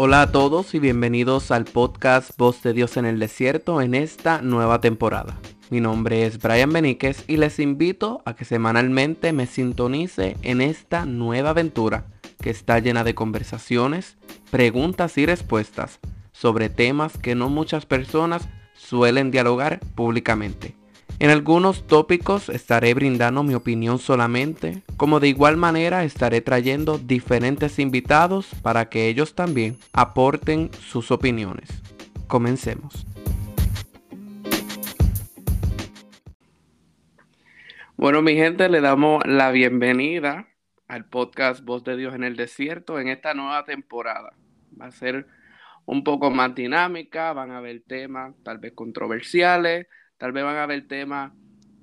Hola a todos y bienvenidos al podcast Voz de Dios en el Desierto en esta nueva temporada. Mi nombre es Brian Beníquez y les invito a que semanalmente me sintonice en esta nueva aventura que está llena de conversaciones, preguntas y respuestas sobre temas que no muchas personas suelen dialogar públicamente. En algunos tópicos estaré brindando mi opinión solamente, como de igual manera estaré trayendo diferentes invitados para que ellos también aporten sus opiniones. Comencemos. Bueno, mi gente, le damos la bienvenida al podcast Voz de Dios en el Desierto en esta nueva temporada. Va a ser un poco más dinámica, van a haber temas tal vez controversiales, Tal vez van a haber temas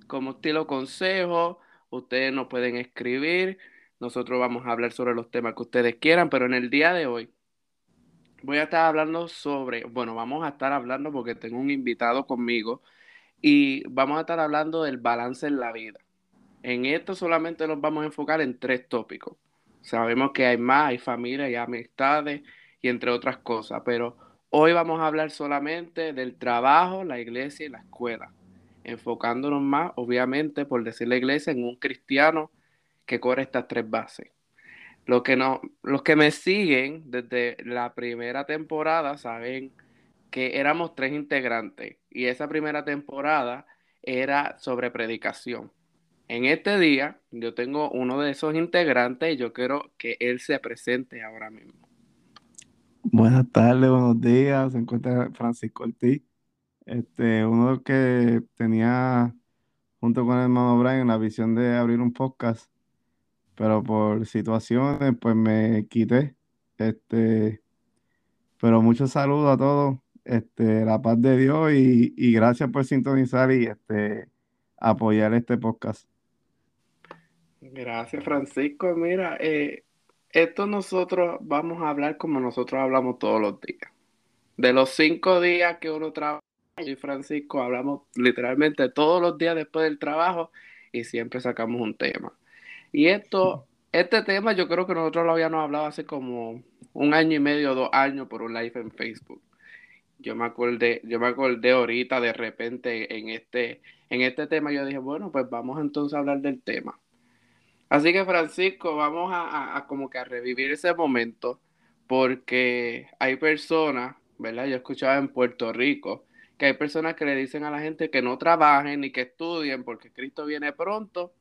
como estilo consejo. Ustedes nos pueden escribir. Nosotros vamos a hablar sobre los temas que ustedes quieran, pero en el día de hoy voy a estar hablando sobre, bueno, vamos a estar hablando porque tengo un invitado conmigo y vamos a estar hablando del balance en la vida. En esto solamente nos vamos a enfocar en tres tópicos. Sabemos que hay más, hay familia, hay amistades y entre otras cosas, pero Hoy vamos a hablar solamente del trabajo, la iglesia y la escuela, enfocándonos más, obviamente, por decir la iglesia, en un cristiano que corre estas tres bases. Los que, no, los que me siguen desde la primera temporada saben que éramos tres integrantes y esa primera temporada era sobre predicación. En este día yo tengo uno de esos integrantes y yo quiero que él se presente ahora mismo. Buenas tardes, buenos días. Se encuentra Francisco Ortiz. Este, uno que tenía junto con el hermano Brian la visión de abrir un podcast, pero por situaciones pues me quité. Este, pero muchos saludos a todos. Este, la paz de Dios y, y gracias por sintonizar y este apoyar este podcast. Gracias, Francisco. Mira, eh, esto nosotros vamos a hablar como nosotros hablamos todos los días. De los cinco días que uno trabaja, yo y Francisco hablamos literalmente todos los días después del trabajo y siempre sacamos un tema. Y esto, este tema yo creo que nosotros lo habíamos hablado hace como un año y medio, dos años por un live en Facebook. Yo me acordé, yo me acordé ahorita de repente en este, en este tema, yo dije, bueno, pues vamos entonces a hablar del tema. Así que Francisco, vamos a, como que a revivir ese momento porque hay personas, ¿verdad? Yo escuchaba en Puerto Rico que hay personas que le dicen a la gente que no trabajen ni que estudien porque Cristo viene pronto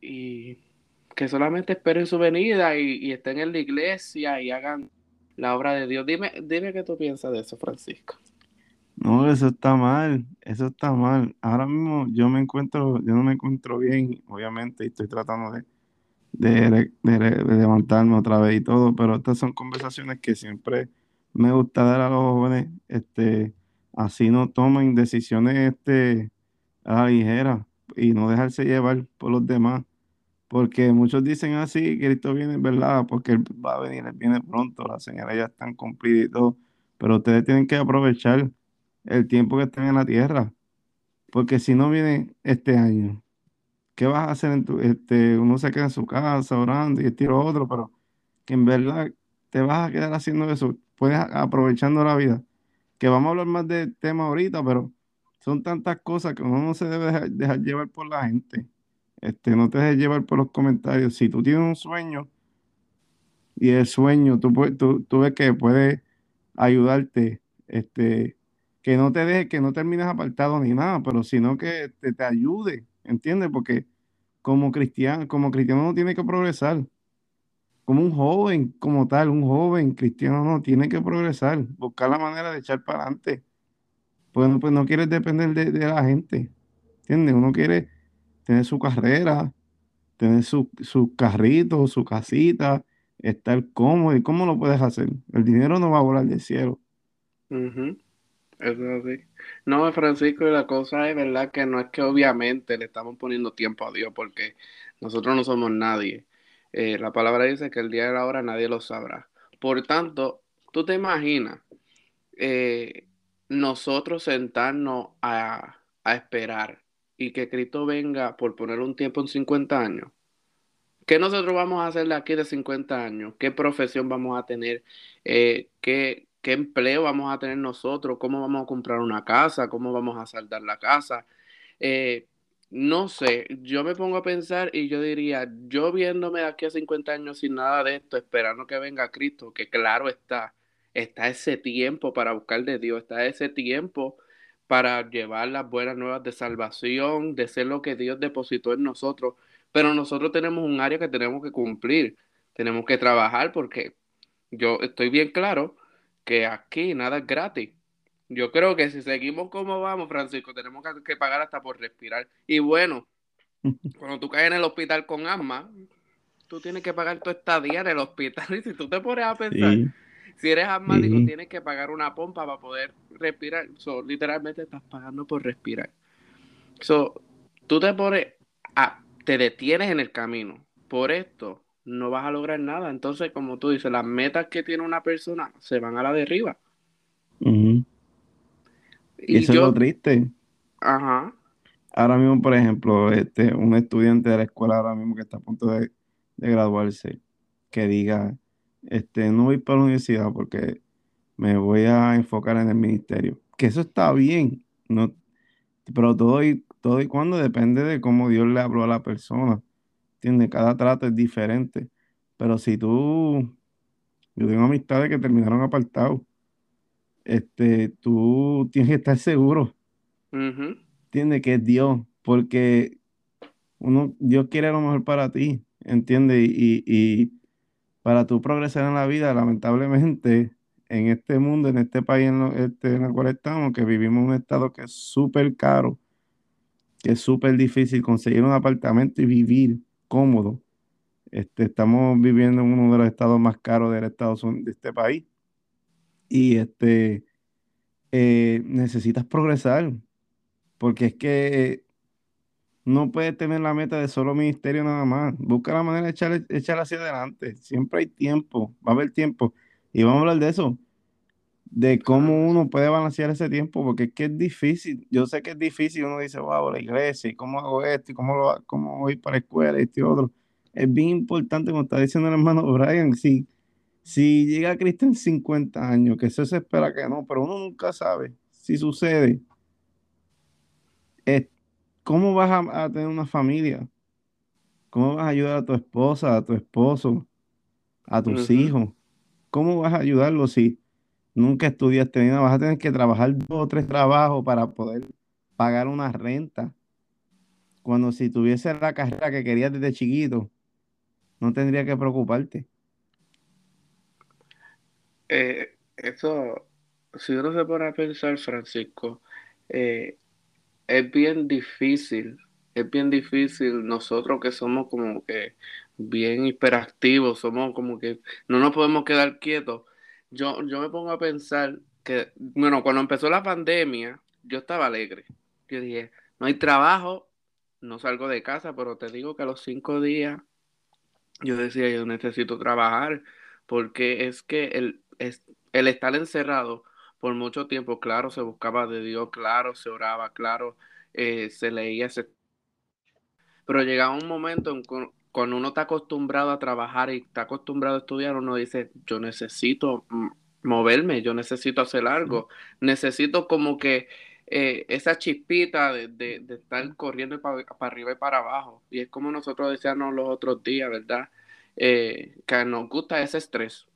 y que solamente esperen su venida y, y estén en la iglesia y hagan la obra de Dios. Dime, dime qué tú piensas de eso, Francisco. No, eso está mal, eso está mal. Ahora mismo yo me encuentro, yo no me encuentro bien, obviamente, y estoy tratando de, de, levantarme otra vez y todo, pero estas son conversaciones que siempre me gusta dar a los jóvenes, este, así no tomen decisiones este, a la ligera y no dejarse llevar por los demás, porque muchos dicen así, que Cristo viene, ¿verdad? Porque Él va a venir, Él viene pronto, las señales ya están cumplidas y todo, pero ustedes tienen que aprovechar el tiempo que estén en la tierra. Porque si no viene este año, ¿qué vas a hacer en tu, este, uno se queda en su casa orando y tiro otro, pero que en verdad te vas a quedar haciendo eso, puedes aprovechando la vida. Que vamos a hablar más de tema ahorita, pero son tantas cosas que uno no se debe dejar, llevar por la gente. Este, no te dejes llevar por los comentarios. Si tú tienes un sueño y el sueño, tú, tú, tú ves que puede ayudarte, este, que no te deje, que no termines apartado ni nada, pero sino que te, te ayude, ¿entiendes? Porque como cristiano, como cristiano no tiene que progresar. Como un joven, como tal, un joven cristiano no tiene que progresar, buscar la manera de echar para adelante. Pues, pues no quieres depender de, de, la gente, ¿entiendes? Uno quiere tener su carrera, tener su, su carrito, su casita, estar cómodo. ¿Y cómo lo puedes hacer? El dinero no va a volar del cielo. Eso es así. No, Francisco, y la cosa es verdad que no es que obviamente le estamos poniendo tiempo a Dios, porque nosotros no somos nadie. Eh, la palabra dice que el día de la hora nadie lo sabrá. Por tanto, tú te imaginas eh, nosotros sentarnos a, a esperar y que Cristo venga por poner un tiempo en 50 años. ¿Qué nosotros vamos a hacer de aquí de 50 años? ¿Qué profesión vamos a tener? Eh, ¿qué, ¿Qué empleo vamos a tener nosotros? ¿Cómo vamos a comprar una casa? ¿Cómo vamos a saldar la casa? Eh, no sé, yo me pongo a pensar y yo diría, yo viéndome de aquí a 50 años sin nada de esto, esperando que venga Cristo, que claro está, está ese tiempo para buscar de Dios, está ese tiempo para llevar las buenas nuevas de salvación, de ser lo que Dios depositó en nosotros. Pero nosotros tenemos un área que tenemos que cumplir, tenemos que trabajar porque yo estoy bien claro que aquí nada es gratis. Yo creo que si seguimos como vamos, Francisco, tenemos que pagar hasta por respirar. Y bueno, cuando tú caes en el hospital con asma, tú tienes que pagar tu estadía en el hospital. Y si tú te pones a pensar, si eres asmático, tienes que pagar una pompa para poder respirar. So, literalmente estás pagando por respirar. So, tú te pones, a, te detienes en el camino. Por esto no vas a lograr nada. Entonces, como tú dices, las metas que tiene una persona se van a la derriba. Y, eso es lo triste. Ajá. Ahora mismo, por ejemplo, este, un estudiante de la escuela ahora mismo que está a punto de, graduarse, que diga, este, no voy para la universidad porque me voy a enfocar en el ministerio. Que eso está bien, no, pero todo y, todo y cuando depende de cómo Dios le habló a la persona. ¿Entiendes? Cada trato es diferente. Pero si tú, yo tengo amistades que terminaron apartados este, tú tienes que estar seguro, uh Que es Dios, porque uno, Dios quiere lo mejor para ti, ¿entiendes? Y, para tu progresar en la vida, lamentablemente, en este mundo, en este país en, este, en el cual estamos, que vivimos en un estado que es súper caro, que es súper difícil conseguir un apartamento y vivir cómodo. Este, estamos viviendo en uno de los estados más caros del Estados de este país y este, eh, necesitas progresar, porque es que no puedes tener la meta de solo ministerio nada más. Busca la manera de echar, echar hacia adelante. Siempre hay tiempo, va a haber tiempo. Y vamos a hablar de eso, de cómo uno puede balancear ese tiempo, porque es que es difícil. Yo sé que es difícil, uno dice, wow, la iglesia, y cómo hago esto, y cómo, lo, cómo voy para la escuela, y este otro. Es bien importante, como está diciendo el hermano Brian, sí si llega Cristo en 50 años, que eso se espera que no, pero uno nunca sabe si sucede. ¿Cómo vas a, tener una familia? ¿Cómo vas a ayudar a tu esposa, a tu esposo, a tus hijos? ¿Cómo vas a ayudarlos si nunca estudiaste nada? Vas a tener que trabajar dos o tres trabajos para poder pagar una renta. Cuando si tuviese la carrera que querías desde chiquito, no tendría que preocuparte. Eh, eso, si uno se pone a pensar, Francisco, eh, es bien difícil, es bien difícil nosotros que somos como que bien hiperactivos, somos como que no nos podemos quedar quietos. Yo, yo me pongo a pensar que, bueno, cuando empezó la pandemia, yo estaba alegre. Yo dije, no hay trabajo, no salgo de casa, pero te digo que a los cinco días yo decía, yo necesito trabajar, porque es que el, es, el estar encerrado por mucho tiempo, claro, se buscaba de Dios, claro, se oraba, claro, eh, se leía ese... Pero llegaba un momento en cuando uno está acostumbrado a trabajar y está acostumbrado a estudiar, uno dice, yo necesito moverme, yo necesito hacer algo, necesito como que eh, esa chispita de, estar corriendo para, arriba y para abajo. Y es como nosotros decíamos los otros días, ¿verdad? Eh, que nos gusta ese estrés.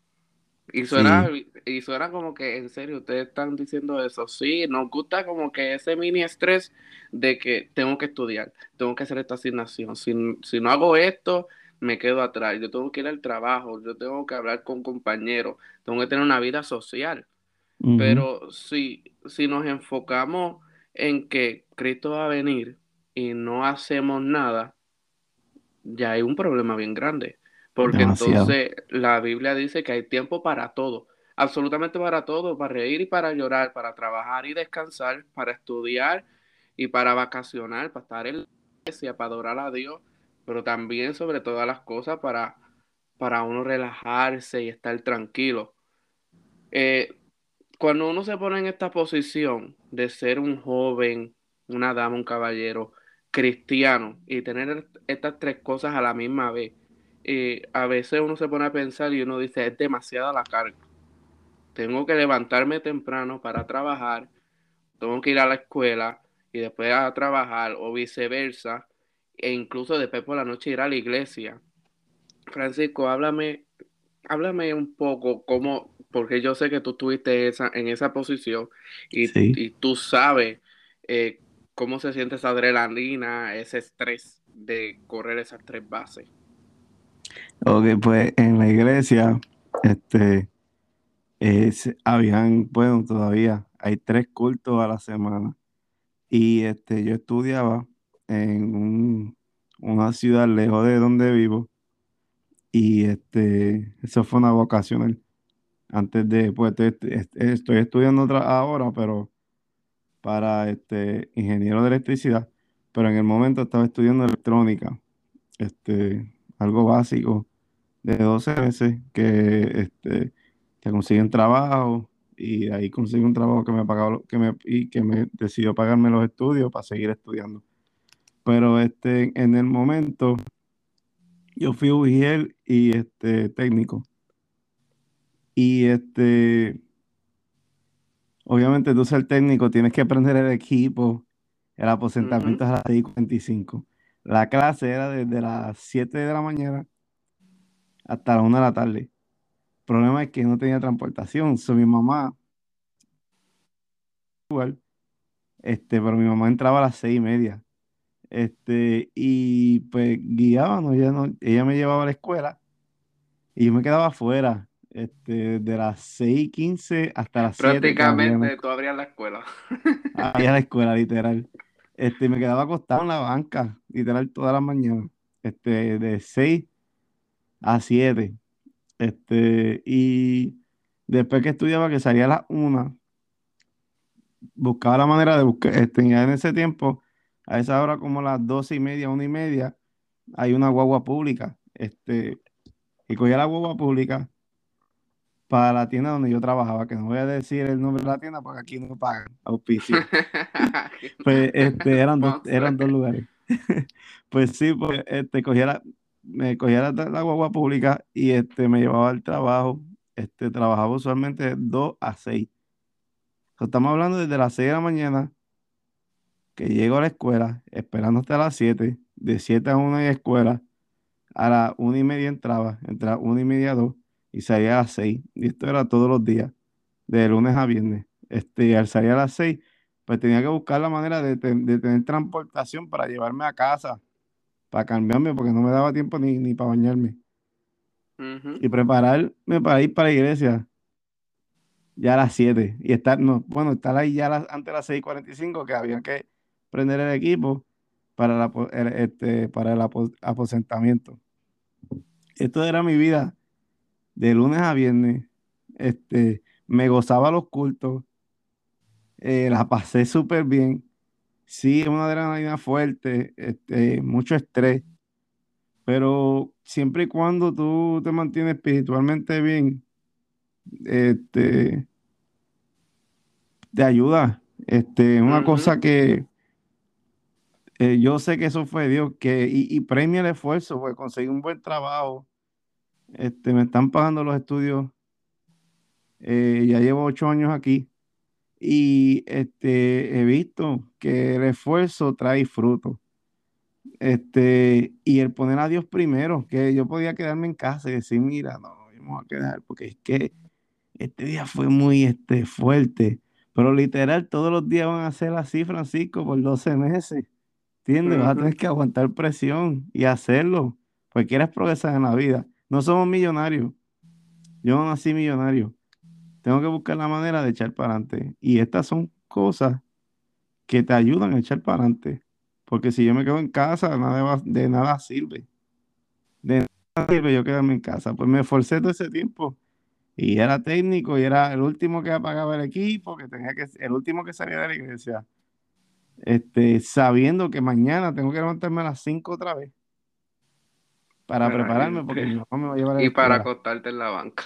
Y suena, y suena como que, en serio, ustedes están diciendo eso. Sí, nos gusta como que ese mini estrés de que tengo que estudiar, tengo que hacer esta asignación. Si, no hago esto, me quedo atrás. Yo tengo que ir al trabajo, yo tengo que hablar con compañeros, tengo que tener una vida social. Pero si, si nos enfocamos en que Cristo va a venir y no hacemos nada, ya hay un problema bien grande. Porque entonces la Biblia dice que hay tiempo para todo, absolutamente para todo, para reír y para llorar, para trabajar y descansar, para estudiar y para vacacionar, para estar en la iglesia, para adorar a Dios, pero también sobre todas las cosas para, para uno relajarse y estar tranquilo. Eh, cuando uno se pone en esta posición de ser un joven, una dama, un caballero cristiano y tener estas tres cosas a la misma vez, Y a veces uno se pone a pensar y uno dice, es demasiada la carga. Tengo que levantarme temprano para trabajar, tengo que ir a la escuela y después a trabajar o viceversa, e incluso después por la noche ir a la iglesia. Francisco, háblame, háblame un poco cómo, porque yo sé que tú estuviste esa, en esa posición y, Sí. y tú sabes eh, cómo se siente esa adrenalina, ese estrés de correr esas tres bases. Ok, pues en la iglesia, este, es, habían, bueno, todavía hay tres cultos a la semana. Y este, yo estudiaba en un- una ciudad lejos de donde vivo. Y este, eso fue una vocacional. Antes de, pues estoy, estoy- estudiando otra ahora, pero para este ingeniero de electricidad. Pero en el momento estaba estudiando electrónica. Este, algo básico de 12 meses que, este, que consiguen trabajo y de ahí conseguí un trabajo que me pagaba, que me, y que me decidió pagarme los estudios para seguir estudiando. Pero este, en el momento yo fui UGL y este, técnico. Y este, obviamente tú ser técnico tienes que aprender el equipo. El aposentamiento es a las 6:45. La clase era desde las 7 de la mañana hasta las 1 de la tarde. El problema es que no tenía transportación. So, mi mamá, igual, este, pero mi mamá entraba a las seis y media. Este, y pues guiábamos, ella, no- ella me llevaba a la escuela y yo me quedaba afuera, este, de las 6:15 hasta las 7 que abrían la Prácticamente tú abrías la escuela. Había la escuela, literal. Este, me quedaba acostado en la banca, literal, todas las mañanas. Este, de 6 a 7. Este, y después que estudiaba, que salía a las 1, buscaba la manera de buscar, este, en ese tiempo, a esa hora como las 12 y media, 1 y media, hay una guagua pública. Este, y cogía la guagua pública para la tienda donde yo trabajaba, que no voy a decir el nombre de la tienda porque aquí no pagan auspicio. Pues este, eran dos, eran dos lugares. Pues sí, pues este, cogía la, me cogía la, la guagua pública y este, me llevaba al trabajo. Este, trabajaba usualmente de 2 a 6. So, estamos hablando desde las 6 de la mañana que llego a la escuela, esperando hasta las 7, de 7 a 1 en escuela, a las 1 y media entraba, entre las 1 y media a 2 y salía a las 6. Y esto era todos los días, de lunes a viernes. Este, al salir a las 6, pues tenía que buscar la manera de, de tener transportación para llevarme a casa, para cambiarme, porque no me daba tiempo ni, ni para bañarme. Y prepararme para ir para la iglesia ya a las 7. Y estar, no, bueno, estar ahí ya las- antes de las 6:45, que había que prender el equipo para, la el, este, para el apo- aposentamiento. Esto era mi vida de lunes a viernes. Este, me gozaba los cultos, eh, la pasé súper bien. Sí, es una adrenalina fuerte, este, mucho estrés, pero siempre y cuando tú te mantienes espiritualmente bien, este, te ayuda. Este, una cosa que eh, yo sé que eso fue Dios, que, y, y premia el esfuerzo, pues conseguí un buen trabajo. Este, me están pagando los estudios. eh, ya llevo ocho años aquí. Y este, he visto que el esfuerzo trae fruto. Este, y el poner a Dios primero, que yo podía quedarme en casa y decir, mira, no, vamos a quedar, porque es que este día fue muy este, fuerte. Pero literal, todos los días van a ser así, Francisco, por 12 meses. ¿Entiendes? Vas a tener que aguantar presión y hacerlo, porque quieres progresar en la vida. No somos millonarios. Yo no nací millonario. Tengo que buscar la manera de echar para adelante. Y estas son cosas que te ayudan a echar para adelante. Porque si yo me quedo en casa, nada de nada sirve. De nada sirve yo quedarme en casa. Pues me esforcé todo ese tiempo. Y era técnico y era el último que apagaba el equipo, que tenía que, el último que salía de la iglesia. Este, sabiendo que mañana tengo que levantarme a las 5 otra vez para prepararme porque mi mamá me va a llevar a la y para escuela. acostarte en la banca.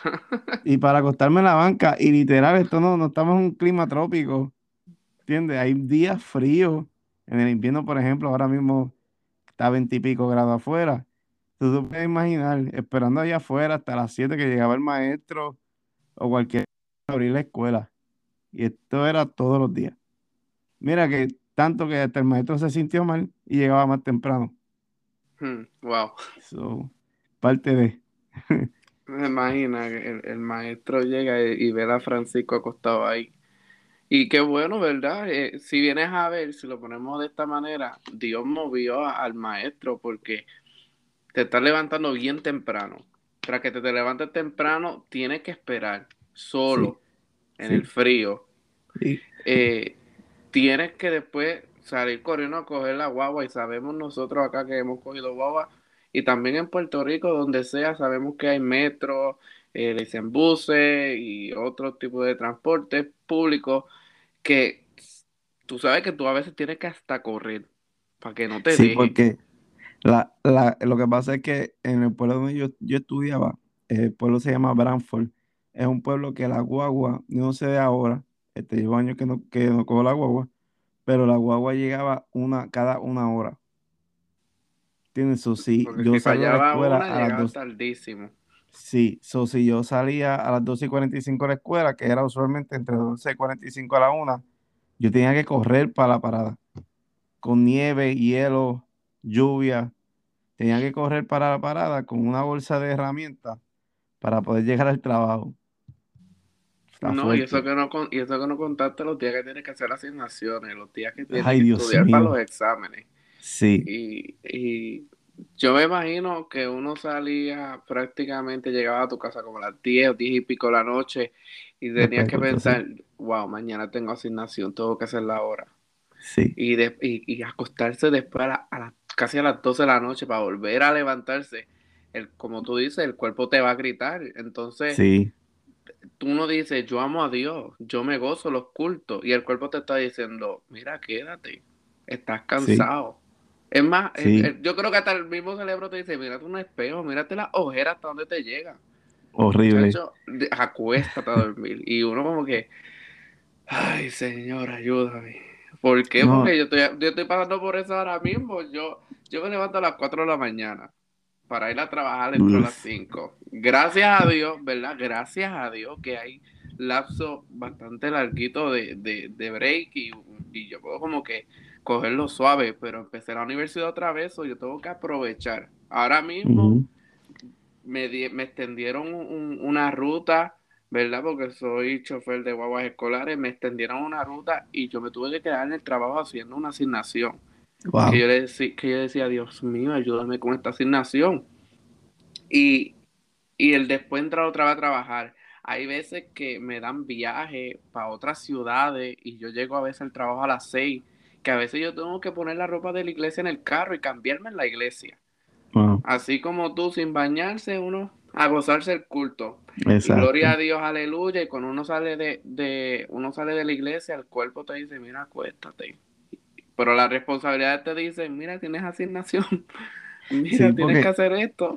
Y para acostarme en la banca, y literal, esto no, no estamos en un clima trópico, ¿entiendes? Hay días fríos. En el invierno, por ejemplo, ahora mismo está 20 y pico grados afuera. Tú te puedes imaginar, esperando allá afuera hasta las 7 que llegaba el maestro o cualquier abrir la escuela. Y esto era todos los días. Mira que tanto que hasta el maestro se sintió mal y llegaba más temprano. Hmm, wow. So, parte de. Me imagina que el, el maestro llega y, y ve a Francisco acostado ahí. Y qué bueno, ¿verdad? Eh, si vienes a ver, si lo ponemos de esta manera, Dios movió a- al maestro porque te estás levantando bien temprano. Para que te, te levantes temprano, tienes que esperar solo en sí. el frío. Sí. Eh, tienes que después salir corriendo a coger la guagua y sabemos nosotros acá que hemos cogido guagua. Y también en Puerto Rico, donde sea, sabemos que hay metro, eh, le dicen buses y otro tipo de transporte público que tú sabes que tú a veces tienes que hasta correr para que no te Sí, porque la, la- lo que pasa es que en el pueblo donde yo, yo estudiaba, el pueblo se llama Branford, es un pueblo que la guagua, no sé de ahora, este, llevo años que no, que no cojo la guagua, pero la guagua llegaba una, cada una hora. ¿Entiendes? So, si Porque yo de la escuela una, a las dos, tardísimo. sí, so, si yo salía a las 12 y 45 de la escuela, que era usualmente entre 12 y 45 a la una, yo tenía que correr para la parada, con nieve, hielo, lluvia. Tenía que correr para la parada con una bolsa de herramientas para poder llegar al trabajo. Está No, y eso que no, con- y eso que no contaste los días que tienes que hacer asignaciones, los días que tienes Ay, que Dios estudiar para los exámenes. Sí, Y, y yo me imagino que uno salía prácticamente, llegaba a tu casa como a las 10 o 10 y pico de la noche y tenías que corto, sí. pensar, wow, mañana tengo asignación, tengo que hacerla ahora. Sí, Y, de- y, y acostarse después a, la- a las- casi a las 12 de la noche para volver a levantarse. El, como tú dices, el cuerpo te va a gritar. Entonces, sí, tú no dices, yo amo a Dios, yo me gozo los cultos. Y el cuerpo te está diciendo, mira, quédate, estás sí, cansado. Es más, el- sí. el- yo creo que hasta el mismo cerebro te dice, mírate un espejo, mírate las ojeras hasta donde te llegan. Horrible. Muchacho, acuéstate a dormir. Y uno como que, ay, Señor, ayúdame. ¿Por qué? No, Porque yo estoy, yo estoy pasando por eso ahora mismo. Yo, yo me levanto a las 4 de la mañana para ir a trabajar entro a las uf, 5. Gracias a Dios, ¿verdad? Gracias a Dios que hay lapso bastante larguito de, de, de break y, y yo puedo como que cogerlo suave, pero empecé la universidad otra vez, o yo tengo que aprovechar. Ahora mismo me, di- me extendieron un- una ruta, ¿verdad? Porque soy chofer de guaguas escolares, me extendieron una ruta y yo me tuve que quedar en el trabajo haciendo una asignación. Que yo, le decí- que yo decía, Dios mío, ayúdame con esta asignación. Y, y el después entrar otra vez a trabajar. Hay veces que me dan viaje para otras ciudades y yo llego a veces al trabajo a las seis, que a veces yo tengo que poner la ropa de la iglesia en el carro y cambiarme en la iglesia. Wow. Así como tú, sin bañarse, uno a gozarse el culto. Y gloria a. Dios, aleluya. Y cuando uno sale de, de, uno sale de la iglesia, el cuerpo te dice, mira, acuéstate. Pero la responsabilidad te dice, mira, tienes asignación. Mira, Sí, tienes que hacer esto.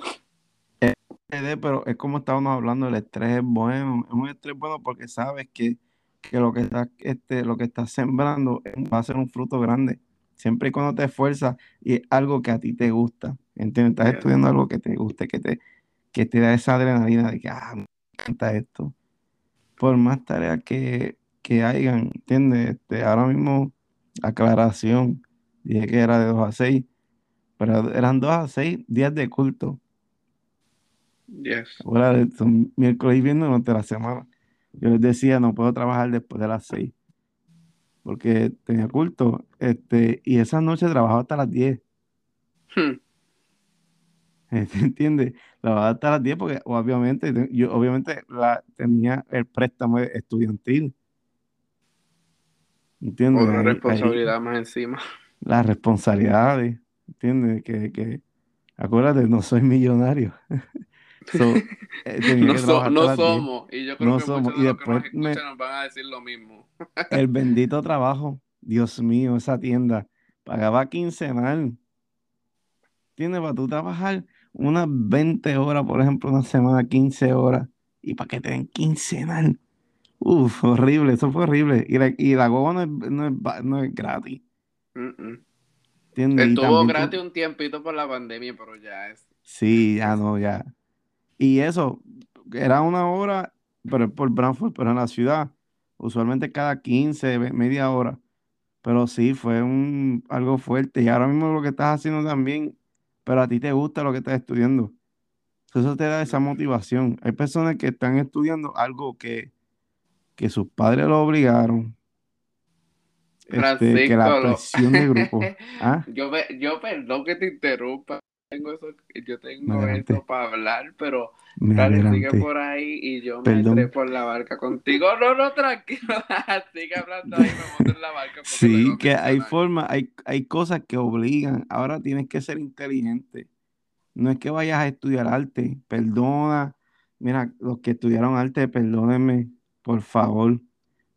estrés, pero es como estábamos hablando, el estrés es bueno, es un estrés bueno porque sabes que, que lo que estás, este, lo que estás sembrando va a ser un fruto grande. Siempre y cuando te esfuerzas y es algo que a ti te gusta, ¿entiendes? Estás estudiando algo que te guste, que te, que te da esa adrenalina de que, ah, me encanta esto. Por más tareas que, que hayan, ¿entiendes? Este, ahora mismo, aclaración, dije que era de 2 a 6, pero eran 2 a 6 días de culto. Yes. Ahora son miércoles y viernes durante la semana. Yo les decía, no puedo trabajar después de las 6 porque tenía culto. Este, y esa noche trabajaba hasta las 10. Hmm. ¿Entiendes? Trabajaba hasta las 10 porque obviamente te- yo obviamente la, tenía el préstamo estudiantil. ¿Entiendes? Otra Ahí, ahí responsabilidad más encima. las responsabilidades. ¿Entiendes? Que, que acuérdate, no soy millonario. So, eh, No, so- no las 10. somos. Y yo creo No que somos. muchos Y de los que nos después me, escuchan nos van a decir lo mismo. El bendito trabajo, Dios mío, esa tienda pagaba quincenal. ¿Entiendes? Para tú trabajar unas 20 horas, por ejemplo, una semana, 15 horas, y para que te den quincenal. Uf, horrible, eso fue horrible. Y la, y la no es, no es no es gratis, Mm, mm. Estuvo gratis tú, un tiempito por la pandemia, pero ya es, Sí, ya no, ya. Y eso, era una hora, pero es por Brantford, pero en la ciudad, usualmente cada 15, ve- media hora. Pero sí, fue un, algo fuerte. Y ahora mismo lo que estás haciendo también, pero a ti te gusta lo que estás estudiando. Eso te da esa motivación. Hay personas que están estudiando algo que, que sus padres lo obligaron, este, que la presión de grupo. Ah, yo, yo perdón que te interrumpa. Tengo eso, yo tengo eso para hablar, pero dale, sigue por ahí y yo me Perdón. trepo en la barca contigo. No, no, tranquilo. Sigue hablando ahí, me monto en la barca Sí, que hay formas, hay, hay cosas que obligan. Ahora tienes que ser inteligente. No es que vayas a estudiar arte. Perdona. Mira, los que estudiaron arte, perdónenme, por favor.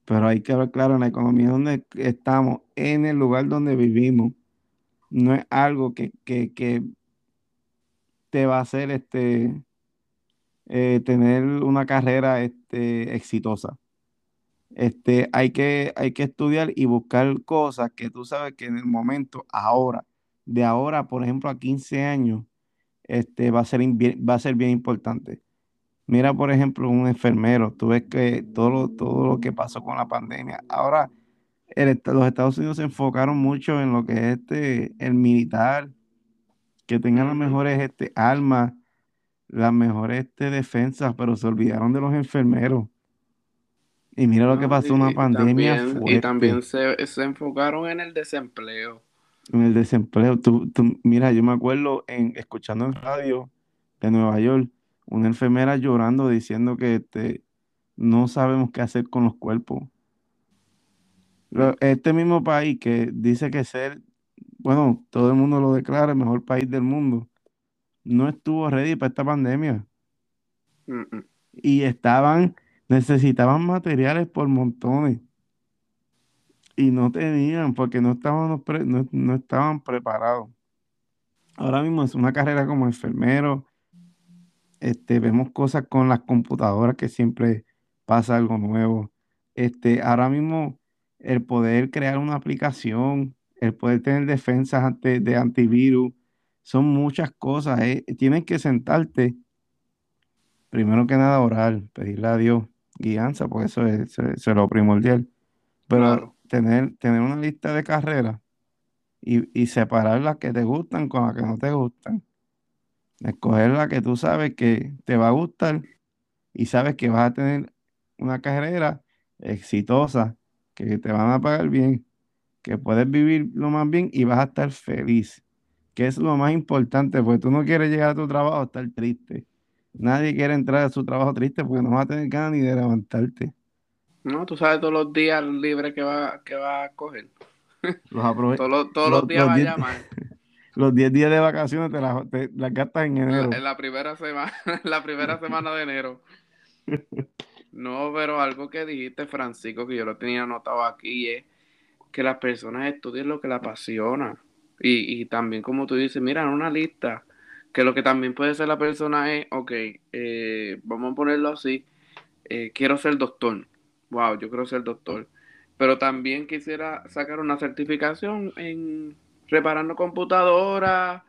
Pero hay que hablar claro, en la economía donde estamos, en el lugar donde vivimos, no es algo que, que, que te va a hacer este, eh, tener una carrera este, exitosa. Este, hay que, hay que estudiar y buscar cosas que tú sabes que en el momento, ahora, de ahora, por ejemplo, a 15 años, este, va a ser, va a ser bien importante. Mira, por ejemplo, un enfermero, tú ves que todo lo, todo lo que pasó con la pandemia. Ahora, el los Estados Unidos se enfocaron mucho en lo que es este, el militar, que tengan las mejores este, armas, las mejores este, defensas, pero se olvidaron de los enfermeros. Y mira lo que pasó, una y, y pandemia también, y también se, se enfocaron en el desempleo. en el desempleo. Tú, tú- mira, yo me acuerdo en escuchando en radio de Nueva York, una enfermera llorando diciendo que este, no sabemos qué hacer con los cuerpos. Este mismo país que dice que ser, bueno, todo el mundo lo declara el mejor país del mundo, no estuvo ready para esta pandemia. Y estaban, necesitaban materiales por montones y no tenían porque no estaban, no, no estaban preparados. Ahora mismo es una carrera como enfermero, este, vemos cosas con las computadoras que siempre pasa algo nuevo. Este, ahora mismo el poder crear una aplicación, el poder tener defensas ante, de antivirus, son muchas cosas. eh. Tienes que sentarte, primero que nada orar, pedirle a Dios guianza, porque eso es, eso es- eso es lo primordial. Pero Claro. tener, tener una lista de carreras y, y separar las que te gustan con las que no te gustan. Escoger la que tú sabes que te va a gustar y sabes que vas a tener una carrera exitosa, que te van a pagar bien, que puedes vivir lo más bien y vas a estar feliz, que es lo más importante, porque tú no quieres llegar a tu trabajo a estar triste. Nadie quiere entrar a su trabajo triste porque no vas a tener ganas ni de levantarte. No, tú sabes todos los días libres que va, que va a coger. Los, Todos los, todos los los, días los va a 10 llamar. los 10 días de vacaciones te las, te las gastas en En la, enero. en la primera semana, la primera semana de enero. No, pero algo que dijiste, Francisco, que yo lo tenía anotado aquí, es que las personas estudien lo que les apasiona. Y, y también, como tú dices, mira, en una lista, que lo que también puede ser la persona es, ok, eh, vamos a ponerlo así, eh, quiero ser doctor. Wow, yo quiero ser doctor. Pero también quisiera sacar una certificación en reparando computadoras,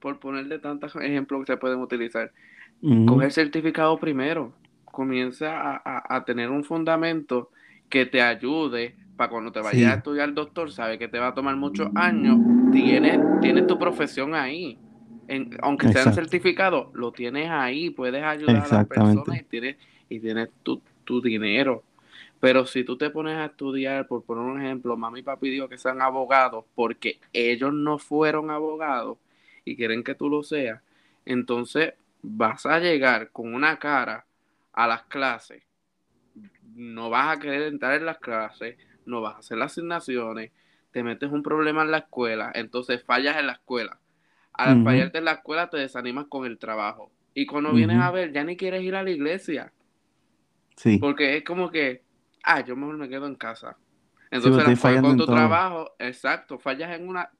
por ponerle tantos ejemplos que se pueden utilizar. Ujú, Coge el certificado primero. Comienza a, a- a tener un fundamento que te ayude para cuando te vayas a estudiar doctor, sabes que te va a tomar muchos años, tienes, tienes tu profesión ahí. En- aunque sea en exacto, certificado, lo tienes ahí, puedes ayudar a las personas y tienes, y tienes tu, tu dinero. Pero si tú te pones a estudiar, por poner un ejemplo, mami y papi dijo que sean abogados porque ellos no fueron abogados y quieren que tú lo seas, entonces vas a llegar con una cara a las clases, no vas a querer entrar en las clases, no vas a hacer las asignaciones, te metes un problema en la escuela, entonces fallas en la escuela. Al fallarte en la escuela te desanimas con el trabajo. Y cuando vienes a ver, ya ni quieres ir a la iglesia. Sí, Porque es como que, ah, yo mejor me quedo en casa. sí, Entonces, la- con, en tu todo. trabajo, exacto, fallas en una,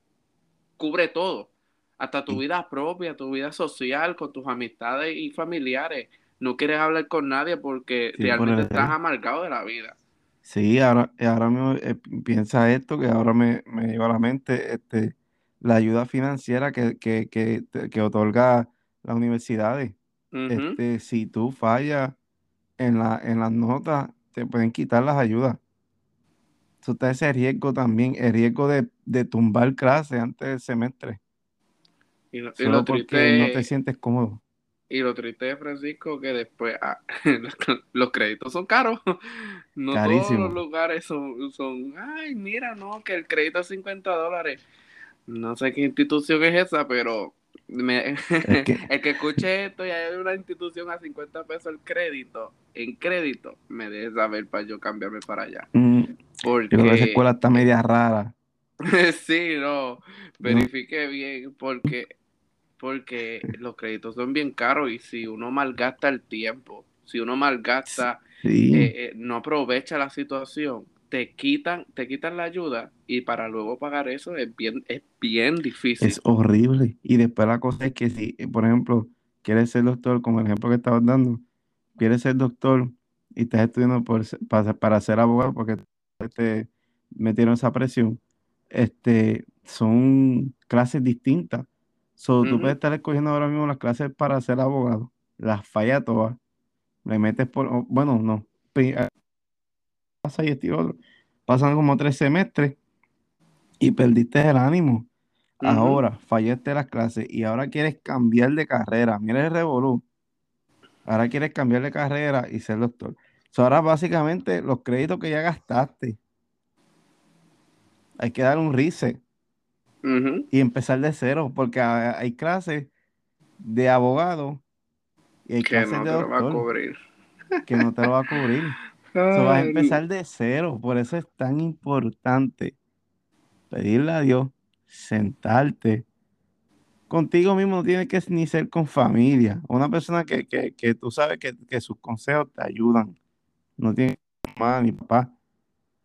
cubre todo. Hasta tu Sí, vida propia, tu vida social, con tus amistades y familiares. No quieres hablar con nadie porque sí, por realmente estás amargado de la vida. Sí, ahora, ahora mismo eh, piensa esto que ahora me, me lleva a la mente este, la ayuda financiera que, que, que otorga las universidades. este, si tú fallas en, la, en las notas, te pueden quitar las ayudas. Eso está ese riesgo también, el riesgo de, de tumbar clase antes del semestre. Y lo, Solo triste, porque no te sientes cómodo. Y lo triste de Francisco que después ah, los créditos son caros. No todos los lugares son, son, ay, mira, no, que el crédito es 50 dólares. No sé qué institución es esa, pero me, el que escuche esto y hay una institución a 50 pesos el crédito, en crédito, me deje saber para yo cambiarme para allá. Mm, porque esa escuela está media rara. sí, no, verifique bien, porque porque los créditos son bien caros y si uno malgasta el tiempo, si uno malgasta, eh, eh, no aprovecha la situación, te quitan, te quitan la ayuda y para luego pagar eso es bien, es bien difícil. Es horrible. Y después la cosa es que si, por ejemplo, quieres ser doctor, como el ejemplo que estabas dando, quieres ser doctor y estás estudiando por, para, para ser abogado porque te metieron esa presión, este, son clases distintas. So, Tú puedes estar escogiendo ahora mismo las clases para ser abogado, las falla todas, le metes por, bueno, no, pasa y este otro. Pasan como tres semestres y perdiste el ánimo. Ahora fallaste las clases y ahora quieres cambiar de carrera. Mira el revolú. Ahora quieres cambiar de carrera y ser doctor. ahora básicamente los créditos que ya gastaste. Hay que dar un reset y empezar de cero, porque hay clases de abogado y hay que clases de doctor que no te lo va a cubrir. vas a empezar de cero, por eso es tan importante pedirle a Dios, sentarte. Contigo mismo no tiene que ni ser con familia. Una persona que, que, tú sabes que, que, sus consejos te ayudan. No tiene mamá ni papá.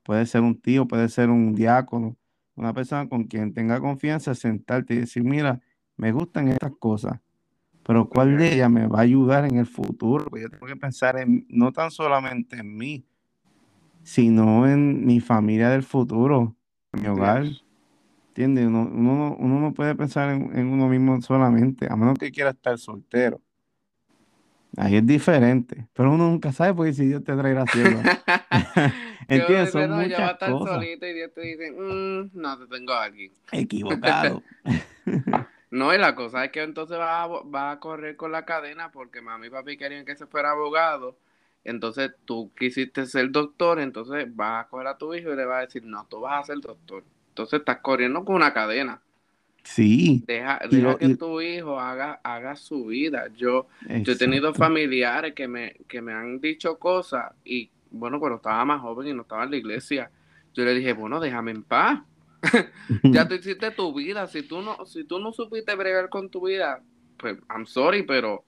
Puede ser un tío, puede ser un diácono, una persona con quien tenga confianza, sentarte y decir, mira, me gustan estas cosas, pero ¿cuál de ellas me va a ayudar en el futuro? Porque yo tengo que pensar en, no tan solamente en mí, sino en mi familia del futuro, en mi hogar. ¿Entiendes? Uno, no puede pensar en, en, uno mismo solamente, a menos que quiera estar soltero. Ahí es diferente, pero uno nunca sabe porque si Dios te trae la Entiendes, son muchas ya va a estar solito y Dios te dice, mm, no, te tengo aquí. Equivocado. no, y la cosa es que entonces va a, va a correr con la cadena porque mami y papi querían que se fuera abogado. Entonces tú quisiste ser doctor, entonces vas a coger a tu hijo y le vas a decir, no, tú vas a ser doctor. Entonces estás corriendo con una cadena. Sí. Deja, deja que tu hijo haga, haga su vida. Yo, yo he tenido familiares que me, que me han dicho cosas y bueno, cuando estaba más joven y no estaba en la iglesia, yo le dije, bueno, déjame en paz. ya tú hiciste tu vida. Si tú no, si tú no supiste bregar con tu vida, pues I'm sorry, pero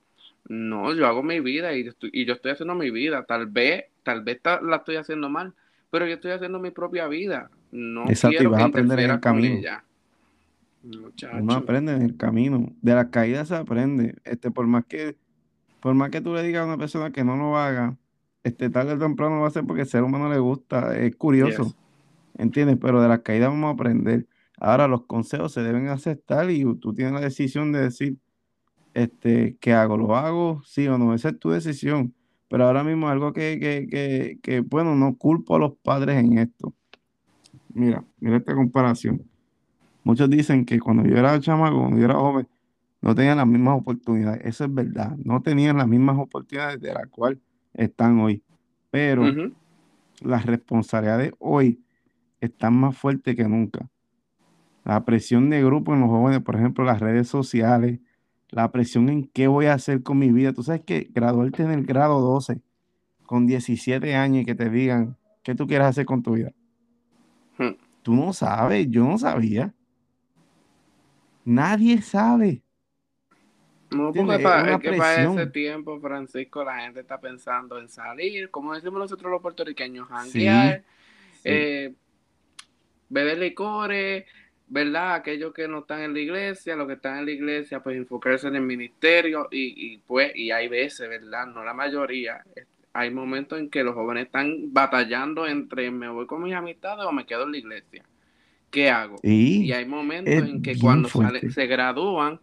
no, yo hago mi vida y, y yo estoy haciendo mi vida. Tal vez, tal vez la estoy haciendo mal, pero yo estoy haciendo mi propia vida. No Exacto, y vas a aprender en el camino. Uno aprende en el camino. De las caídas se aprende. Este, por más que, por más que tú le digas a una persona que no lo haga, este, tarde o temprano lo va a hacer porque el ser humano le gusta, es curioso, ¿entiendes? Pero de las caídas vamos a aprender. Ahora los consejos se deben aceptar y tú tienes la decisión de decir, este, ¿qué hago? ¿Lo hago? Sí o no, esa es tu decisión. Pero ahora mismo algo que, que, que, que bueno, no culpo a los padres en esto. Mira, mira esta comparación. Muchos dicen que cuando yo era chamaco, cuando yo era joven, no tenían las mismas oportunidades. Eso es verdad. No tenían las mismas oportunidades de las cuales están hoy. Pero las responsabilidades hoy están más fuertes que nunca. La presión de grupo en los jóvenes, por ejemplo, las redes sociales, la presión en qué voy a hacer con mi vida. Tú sabes que graduarte en el grado 12 con 17 años y que te digan qué tú quieres hacer con tu vida. Hmm. Tú no sabes, yo no sabía. Nadie sabe. No, porque para, que para ese tiempo, Francisco, la gente está pensando en salir, como decimos nosotros los puertorriqueños, janguear, eh, beber licores, ¿verdad? Aquellos que no están en la iglesia, los que están en la iglesia, pues enfocarse en el ministerio y, y pues, y hay veces, ¿verdad? No la mayoría. Hay momentos en que los jóvenes están batallando entre me voy con mis amistades o me quedo en la iglesia. ¿Qué hago? Y, hay momentos en que cuando se gradúan,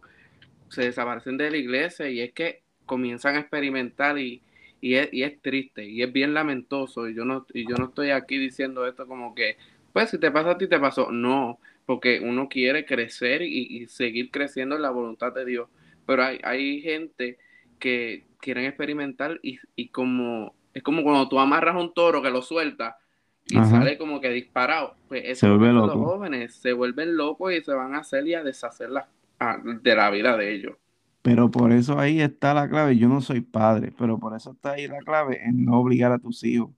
se desaparecen de la iglesia y es que comienzan a experimentar y, y, es, y es triste y es bien lamentoso y yo no y yo no estoy aquí diciendo esto como que pues si te pasa a ti te pasó no porque uno quiere crecer y, y seguir creciendo en la voluntad de Dios pero hay, hay gente que quieren experimentar y, y como es como cuando tú amarras un toro que lo suelta y Ajá. sale como que disparado. Pues eso Se vuelve es lo que hacen loco. los jóvenes se vuelven locos y se van a hacer y a deshacer la- a- de la vida de ellos. Pero por eso ahí está la clave. Yo no soy padre, pero por eso está ahí la clave en no obligar a tus hijos.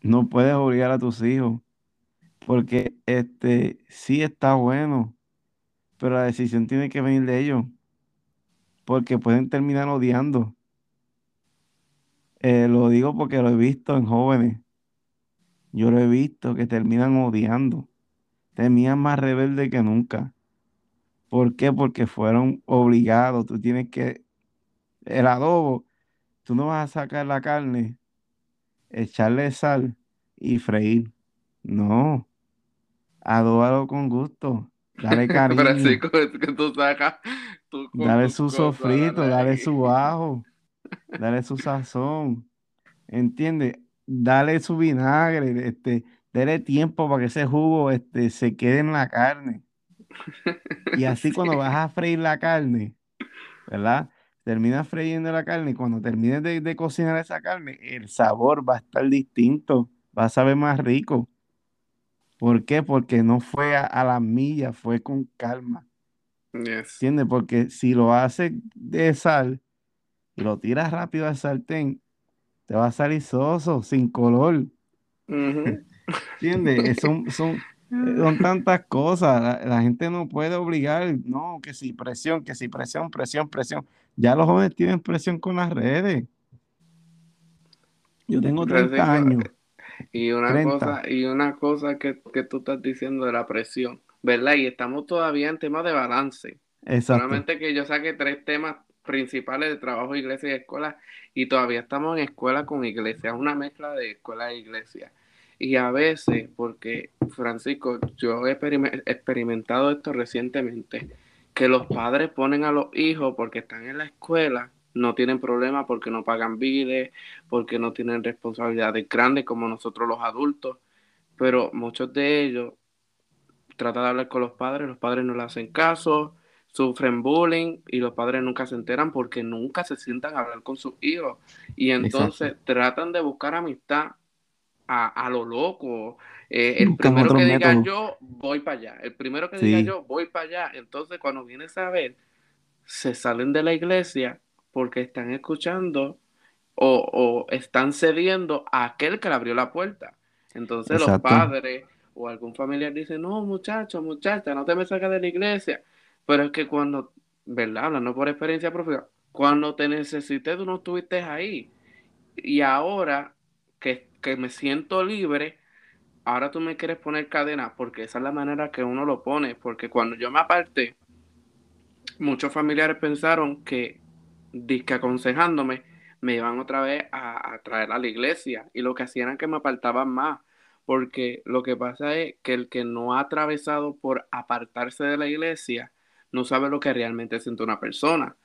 No puedes obligar a tus hijos, porque este sí está bueno, pero la decisión tiene que venir de ellos, porque pueden terminar odiando. Eh, lo digo porque lo he visto en jóvenes. Yo lo he visto que terminan odiando, terminan más rebeldes que nunca. ¿Por qué? Porque fueron obligados. Tú tienes que, el adobo, tú no vas a sacar la carne, echarle sal y freír. No, adóbalo con gusto, dale Pero así cariño, como que tú sacas tú con dale su sofrito, dale su ajo, dale su sazón, ¿entiendes? Dale su vinagre, este, dale tiempo para que ese jugo este, se quede en la carne. Y así Sí. cuando vas a freír la carne, ¿verdad? Terminas freyendo la carne y cuando termines de, de cocinar esa carne, el sabor va a estar distinto, va a saber más rico. ¿Por qué? Porque no fue a, a la milla, fue con calma. Yes. ¿Entiendes? Porque si lo haces de sal y lo tiras rápido al sartén, te va a salir soso, sin color. ¿Entiendes? Son, son, son tantas cosas. La, la gente no puede obligar, no, que si presión, que si presión, presión, presión. Ya los jóvenes tienen presión con las redes. Yo tengo 30 Francisco, años, Y una 30. cosa, y una cosa que, que tú estás diciendo de la presión, ¿verdad? Y estamos todavía en temas de balance. Exacto. Solamente que yo saqué tres temas principales de trabajo, iglesia y escuela, y todavía estamos en escuela con iglesia, es una mezcla de escuela e iglesia. Y a veces, porque Francisco, yo he experime- experimentado esto recientemente, que los padres ponen a los hijos porque están en la escuela, no tienen problema porque no pagan biles, porque no tienen responsabilidades grandes como nosotros los adultos, pero muchos de ellos tratan de hablar con los padres, los padres no le hacen caso, sufren bullying y los padres nunca se enteran porque nunca se sientan a hablar con sus hijos. Y entonces Exacto. tratan de buscar amistad a, a lo loco. Eh, el Buscan primero que diga yo, voy para allá. El primero que diga yo, voy para allá. Entonces cuando vienes a ver, se salen de la iglesia porque están escuchando o, o están cediendo a aquel que le abrió la puerta. Entonces los padres o algún familiar dice, no, muchacho, muchacha, no te me saques de la iglesia. Pero es que cuando, ¿verdad? Hablando por experiencia propia, cuando te necesité, tú no estuviste ahí. Y ahora que, que me siento libre, ahora tú me quieres poner cadena, porque esa es la manera que uno lo pone. Porque cuando yo me aparté, muchos familiares pensaron que, disque aconsejándome, me iban otra vez a, a traer a la iglesia. Y lo que hacían era que me apartaban más. Porque lo que pasa es que el que no ha atravesado por apartarse de la iglesia no sabe lo que realmente siente una persona.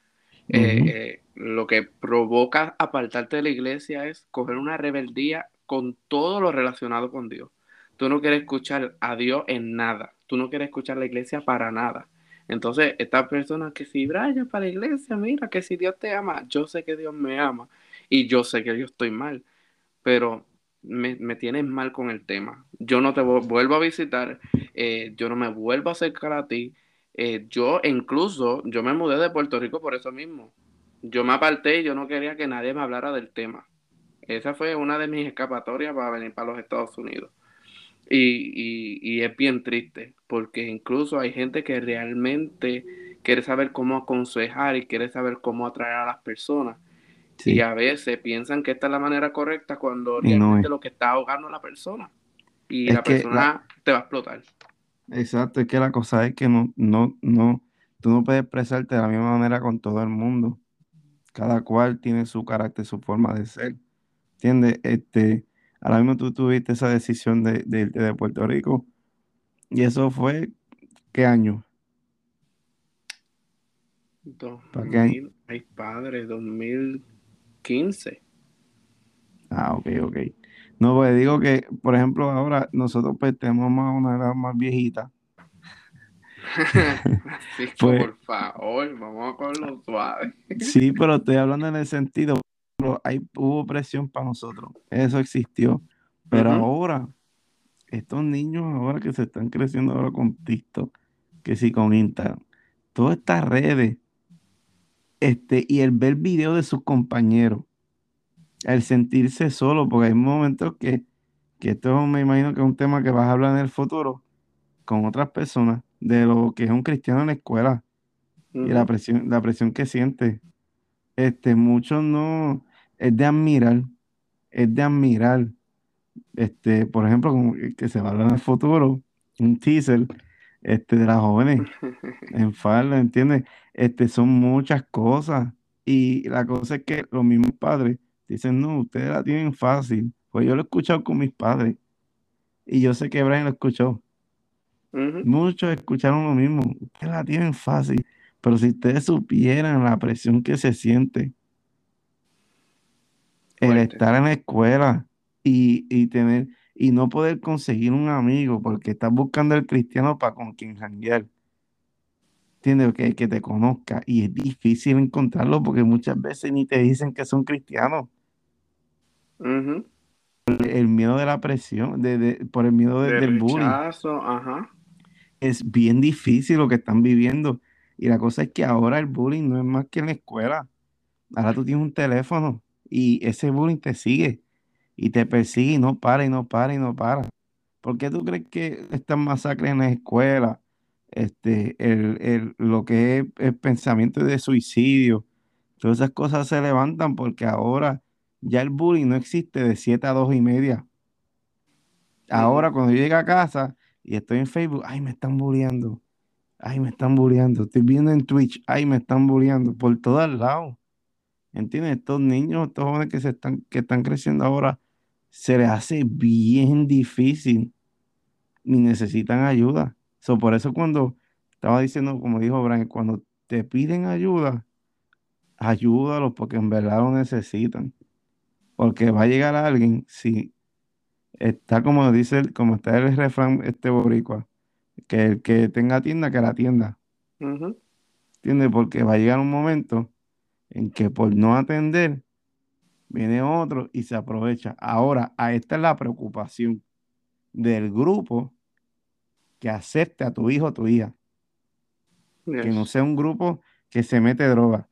Eh, eh, lo que provoca apartarte de la iglesia es coger una rebeldía con todo lo relacionado con Dios. Tú no quieres escuchar a Dios en nada. Tú no quieres escuchar la iglesia para nada. Entonces, esta persona que si vaya para la iglesia, mira que si Dios te ama, yo sé que Dios me ama y yo sé que yo estoy mal, pero me, tienes mal con el tema. Yo no te vu- vuelvo a visitar, eh, yo no me vuelvo a acercar a ti. Eh, yo incluso, yo me mudé de Puerto Rico por eso mismo. Yo me aparté y yo no quería que nadie me hablara del tema. Esa fue una de mis escapatorias para venir para los Estados Unidos. Y, y, y es bien triste, porque incluso hay gente que realmente quiere saber cómo aconsejar y quiere saber cómo atraer a las personas. Y a veces piensan que esta es la manera correcta cuando no realmente lo que está ahogando a la persona. Y Es la que la, persona te va a explotar. exacto, es que la cosa es que no, no, no, tú no puedes expresarte de la misma manera con todo el mundo. Cada cual tiene su carácter, su forma de ser. ¿Entiendes? Este, ahora mismo tú tuviste esa decisión de, de irte de Puerto Rico. ¿Y eso fue qué año? 2000, ay padre, 2015. Ah, ok, ok. No, pues digo que, por ejemplo, ahora nosotros pues tenemos más una edad más viejita. sí, pues, por favor, vamos con lo suave. sí, pero estoy hablando en el sentido, hay, hubo presión para nosotros, eso existió. Pero ahora, estos niños ahora que se están creciendo ahora con TikTok, que sí con Instagram, todas estas redes, este, y el ver videos de sus compañeros, el sentirse solo, porque hay momentos que, que esto me imagino que es un tema que vas a hablar en el futuro con otras personas, de lo que es un cristiano en la escuela y la presión, la presión que siente. Este, muchos no, es de admirar, es de admirar. Este, por ejemplo, que se va a hablar en el futuro, un teaser este, de las jóvenes en falda, ¿entiendes? Este, son muchas cosas. Y la cosa es que los mismos padres dicen, no, ustedes la tienen fácil. Pues yo lo he escuchado con mis padres. Y yo sé que Brian lo escuchó. Muchos escucharon lo mismo. Ustedes la tienen fácil. Pero si ustedes supieran la presión que se siente, el estar en la escuela y, tener y no poder conseguir un amigo porque estás buscando el cristiano para con quien janguear. ¿Entiendes? Que, que te conozca. Y es difícil encontrarlo porque muchas veces ni te dicen que son cristianos. el, miedo de la presión, de, por el miedo del bullying. Ajá. Es bien difícil lo que están viviendo. Y la cosa es que ahora el bullying no es más que en la escuela. Ahora tú tienes un teléfono y ese bullying te sigue y te persigue y no para y no para y no para. ¿Por qué tú crees que estas masacres en la escuela, este, el, lo que es el pensamiento de suicidio, todas esas cosas se levantan porque ahora ya el bullying no existe de 7 a 2 y media. Ahora cuando yo llego a casa y estoy en Facebook, ay, me están bulleando, ay, me están bulleando, estoy viendo en Twitch, ay, me están bulleando por todos lados. ¿Entiendes? Estos niños, estos jóvenes que, se están, que están creciendo ahora, se les hace bien difícil y necesitan ayuda. por eso cuando estaba diciendo, como dijo Brian, cuando te piden ayuda, ayúdalos porque en verdad lo necesitan. Porque va a llegar alguien, si está como dice, como está el refrán este boricua, que el que tenga tienda, que la tienda. ¿Entiendes? Porque va a llegar un momento en que por no atender, viene otro y se aprovecha. Ahora, a esta es la preocupación del grupo que acepte a tu hijo o tu hija. Que no sea un grupo que se mete droga.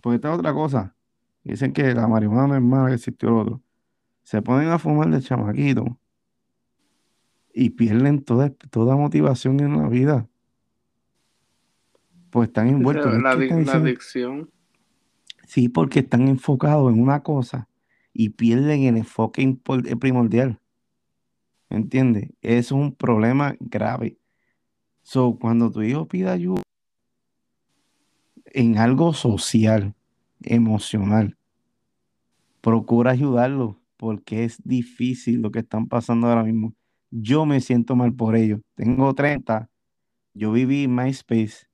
Porque esta es otra cosa. Dicen que la marihuana no es mala, que existió el otro. Se ponen a fumar de chamaquito y pierden toda, toda motivación en la vida. Pues están envueltos. La, la adicción. Sí, porque están enfocados en una cosa y pierden el enfoque eh, primordial. ¿Me entiendes? Es un problema grave. So, cuando tu hijo pide ayuda en algo social, emocional, procura ayudarlo porque es difícil lo que están pasando ahora mismo. Yo me siento mal por ello. Tengo 30. Yo viví MySpace,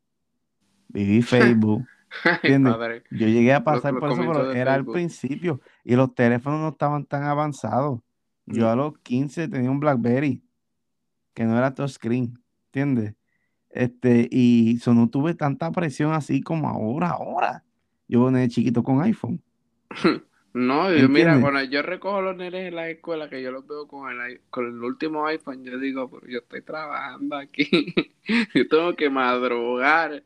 viví Facebook, Yo llegué a pasar por eso, pero era al principio y los teléfonos no estaban tan avanzados. Yo a mm. los 15 tenía un BlackBerry que no era touchscreen, ¿entiendes? Este, y eso no tuve tanta presión así como ahora, ahora. Yo venía chiquito con iPhone. No, yo, mira, cuando yo recojo los nenes en la escuela, que yo los veo con el, con el último iPhone, yo digo, pero yo estoy trabajando aquí, yo tengo que madrugar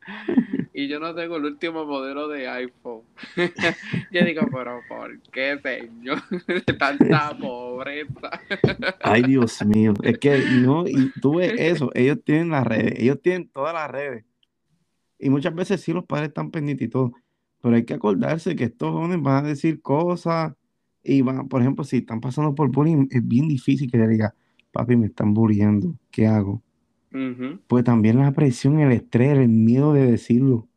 y yo no tengo el último modelo de iPhone. yo digo, pero ¿por qué, señor? Tanta pobreza. Ay, Dios mío, es que no, y tú ves eso, ellos tienen las redes, ellos tienen todas las redes. Y muchas veces sí los padres están pendientes y todo pero hay que acordarse que estos jóvenes van a decir cosas y van, por ejemplo, si están pasando por bullying, es bien difícil que le diga, papi, me están bullying, ¿qué hago? Pues también la presión, el estrés, el miedo de decirlo.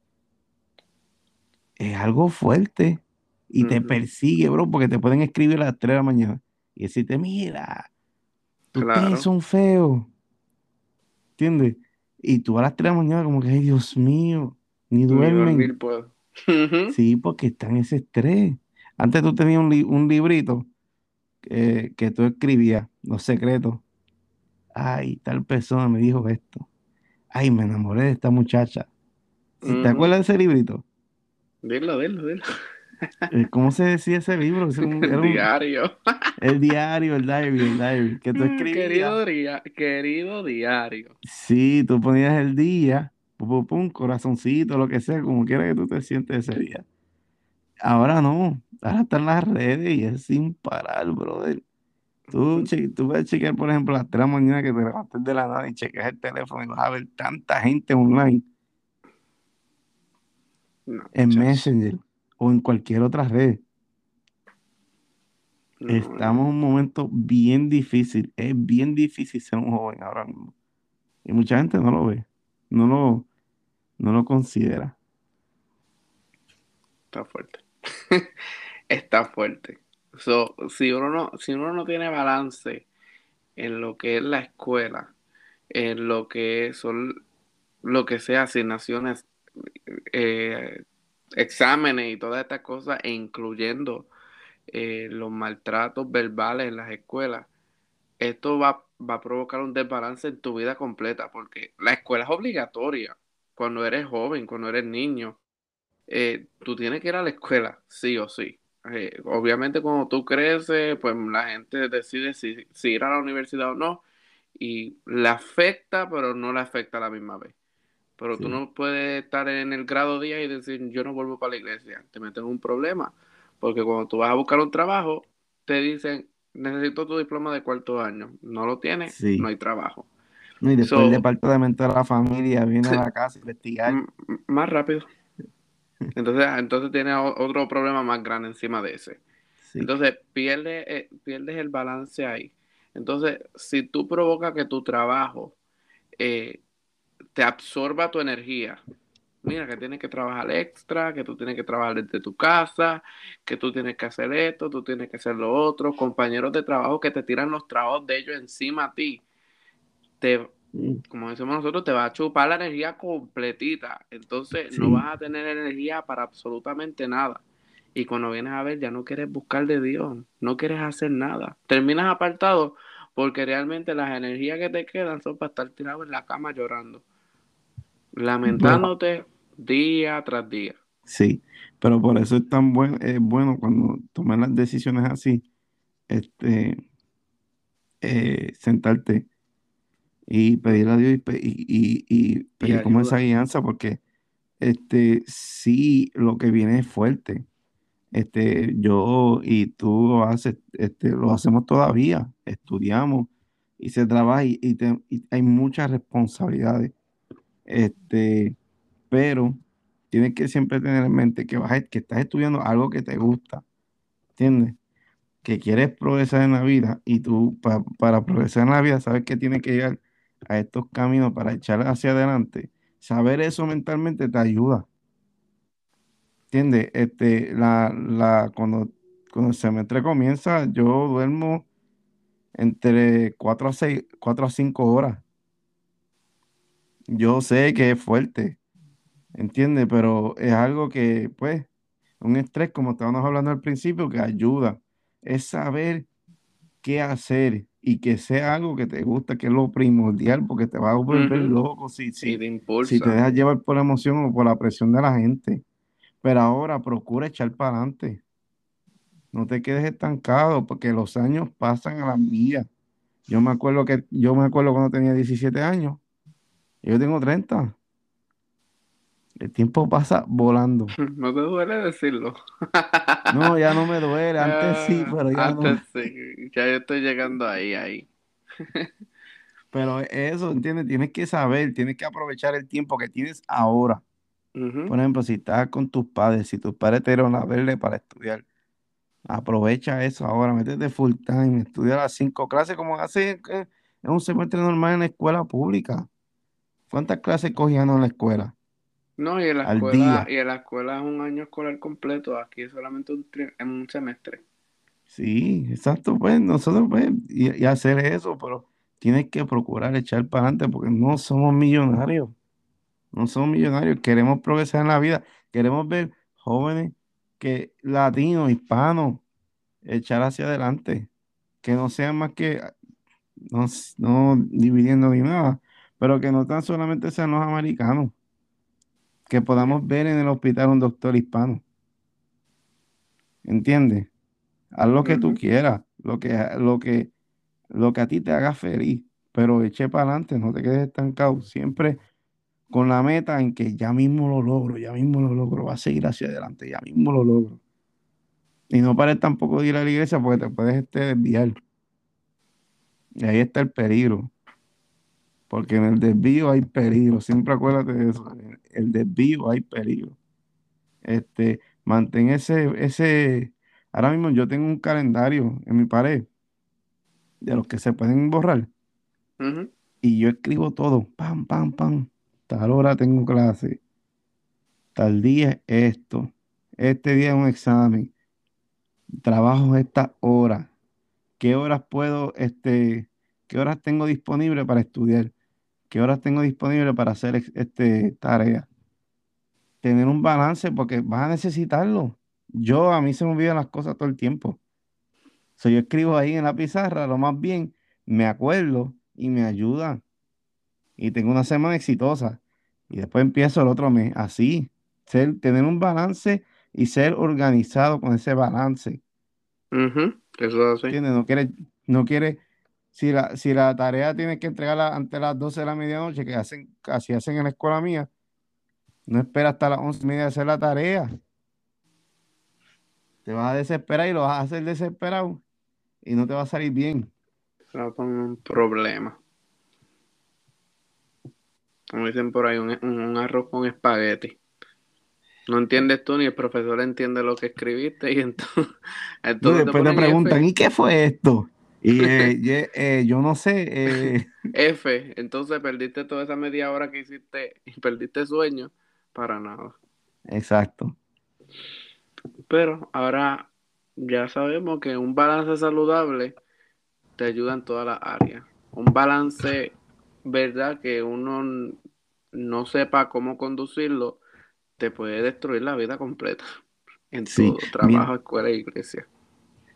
Es algo fuerte y te persigue, bro, porque te pueden escribir a las 3 de la mañana y decirte, mira, ustedes son feos. ¿Entiendes? Y tú a las 3 de la mañana como que, ay, Dios mío, ni Ni duermen. dormir puedo. Sí, porque está en ese estrés. Antes tú tenías un, li- un librito eh, que tú escribías, los secretos. Ay, tal persona me dijo esto. Ay, me enamoré de esta muchacha. ¿Sí ¿Te acuerdas de ese librito? Dilo, dilo, dilo. Eh, ¿Cómo se decía ese libro? Ese un- era El diario. el diario, el diary, el diary, que tú escribías. Querido, dia- querido diario. Sí, tú ponías el día, pum, pum, pum, corazoncito, lo que sea, como quiera que tú te sientes ese día. Ahora no, ahora están las redes y es sin parar, brother. Tú, tú puedes chequear, por ejemplo, a las 3 de la mañana que te levantes de la nada y chequeas el teléfono y vas a ver tanta gente online No, en. Messenger o en cualquier otra red. No, Estamos en un momento bien difícil. Es bien difícil ser un joven ahora mismo. Y mucha gente no lo ve, no lo, no lo considera. Está fuerte. Está fuerte. So, si uno no, si uno no tiene balance en lo que es la escuela, en lo que son, lo que sea asignaciones, eh, exámenes y todas estas cosas, e incluyendo eh, los maltratos verbales en las escuelas, esto va, va a provocar un desbalance en tu vida completa, porque la escuela es obligatoria cuando eres joven, cuando eres niño. Eh, tú tienes que ir a la escuela, sí o sí. Obviamente cuando tú creces, pues la gente decide si, si ir a la universidad o no, y le afecta, pero no le afecta a la misma vez. Pero tú no puedes estar en el grado 10 y decir, yo no vuelvo para la iglesia. Te meten en un problema. Porque cuando tú vas a buscar un trabajo, te dicen, necesito tu diploma de cuarto año. No lo tienes, Sí. no hay trabajo. No, y después So- el departamento de la familia viene a la casa a investigar. Más rápido. Entonces, entonces tiene o- otro problema más grande encima de ese. Sí. Entonces, pierde, eh, pierdes el balance ahí. Entonces, si tú provocas que tu trabajo eh, te absorba tu energía, mira que tienes que trabajar extra, que tú tienes que trabajar desde tu casa, que tú tienes que hacer esto, tú tienes que hacer lo otro, compañeros de trabajo que te tiran los trabajos de ellos encima a ti, te, Mm, como decimos nosotros, te va a chupar la energía completita. Entonces no vas a tener energía para absolutamente nada. Y cuando vienes a ver, ya no quieres buscar de Dios, no quieres hacer nada. Terminas apartado porque realmente las energías que te quedan son para estar tirado en la cama llorando, lamentándote día tras día. Sí, pero por eso es tan bueno, es bueno cuando tomas las decisiones así, este, eh, sentarte y pedir a Dios y, pe- y, y- y pedir como esa guianza, porque este, sí, lo que viene es fuerte. Este, yo y tú lo haces, este, lo hacemos todavía, estudiamos y se trabaja y, te- y hay muchas responsabilidades. Este, pero tienes que siempre tener en mente que vas que estás estudiando algo que te gusta, ¿entiendes? Que quieres progresar en la vida y tú pa- para progresar en la vida sabes que tienes que llegar a estos caminos para echar hacia adelante. Saber eso mentalmente te ayuda. ¿Entiendes? Este, la, la, cuando, cuando el semestre comienza, yo duermo entre 4 a 6, 4 a 5 horas. Yo sé que es fuerte, ¿entiendes? Pero es algo que, pues, un estrés, como estábamos hablando al principio, que ayuda. Es saber qué hacer y que sea algo que te gusta, que es lo primordial, porque te va a volver loco si, si, te si te dejas llevar por la emoción o por la presión de la gente. Pero ahora procura echar para adelante. No te quedes estancado porque los años pasan a la milla. Yo me acuerdo que yo me acuerdo cuando tenía 17 años. Yo tengo 30. El tiempo pasa volando. No te duele decirlo. No, ya no me duele. Antes sí, pero ya no. Antes sí. Ya yo estoy llegando ahí, ahí. Pero eso, ¿entiendes? Tienes que saber, tienes que aprovechar el tiempo que tienes ahora. Por ejemplo, si estás con tus padres, si tus padres te dieron la verde para estudiar, aprovecha eso ahora, métete full time, estudia las cinco clases como hace en un semestre normal en la escuela pública. ¿Cuántas clases cogían en la escuela? No, y en la Al escuela, día. y en la escuela es un año escolar completo, aquí es solamente un, tri- en un semestre. Sí, exacto, pues nosotros pues, y, y hacer eso, pero tienes que procurar echar para adelante porque no somos millonarios. no somos millonarios, queremos progresar en la vida, queremos ver jóvenes que latinos, hispanos, echar hacia adelante, que no sean más que no, no dividiendo ni nada, pero que no tan solamente sean los americanos, que podamos ver en el hospital un doctor hispano. ¿Entiendes? Haz lo que tú quieras, lo que, lo que, lo que a ti te haga feliz, pero eche para adelante, no te quedes estancado. Siempre con la meta en que ya mismo lo logro, ya mismo lo logro, va a seguir hacia adelante, ya mismo lo logro. Y no pares tampoco de ir a la iglesia porque te puedes este, desviar. Y ahí está el peligro. Porque en el desvío hay peligro. Siempre acuérdate de eso. En el desvío hay peligro. Este, mantén ese, ese. Ahora mismo yo tengo un calendario en mi pared de los que se pueden borrar. Y yo escribo todo. Pam, pam, pam. Tal hora tengo clase. Tal día esto. Este día es un examen. Trabajo esta hora. ¿Qué horas puedo, este, qué horas tengo disponible para estudiar? ¿Qué horas tengo disponible para hacer este, tarea? Tener un balance porque vas a necesitarlo. Yo, a mí se me olvidan las cosas todo el tiempo. So, yo escribo ahí en la pizarra, lo más bien, me acuerdo y me ayuda. Y tengo una semana exitosa. Y después empiezo el otro mes. Así, ser, tener un balance y ser organizado con ese balance. Eso así. No quiere, no quiere, si la, si la tarea tiene que entregarla antes de las 12 de la medianoche, que hacen, así hacen en la escuela mía, no espera hasta las 11 y media de hacer la tarea. Te vas a desesperar y lo vas a hacer desesperado y no te va a salir bien. Con un problema. Como dicen por ahí, un, un arroz con espagueti no entiendes tú ni el profesor entiende lo que escribiste y entonces, después te, preguntan, ¿y qué fue esto? Y eh, eh, yo no sé. Eh. F, entonces perdiste toda esa media hora que hiciste y perdiste sueño para nada. Exacto. Pero ahora ya sabemos que un balance saludable te ayuda en todas las áreas. Un balance, ¿verdad? Que uno no sepa cómo conducirlo, te puede destruir la vida completa en tu trabajo, escuela e iglesia.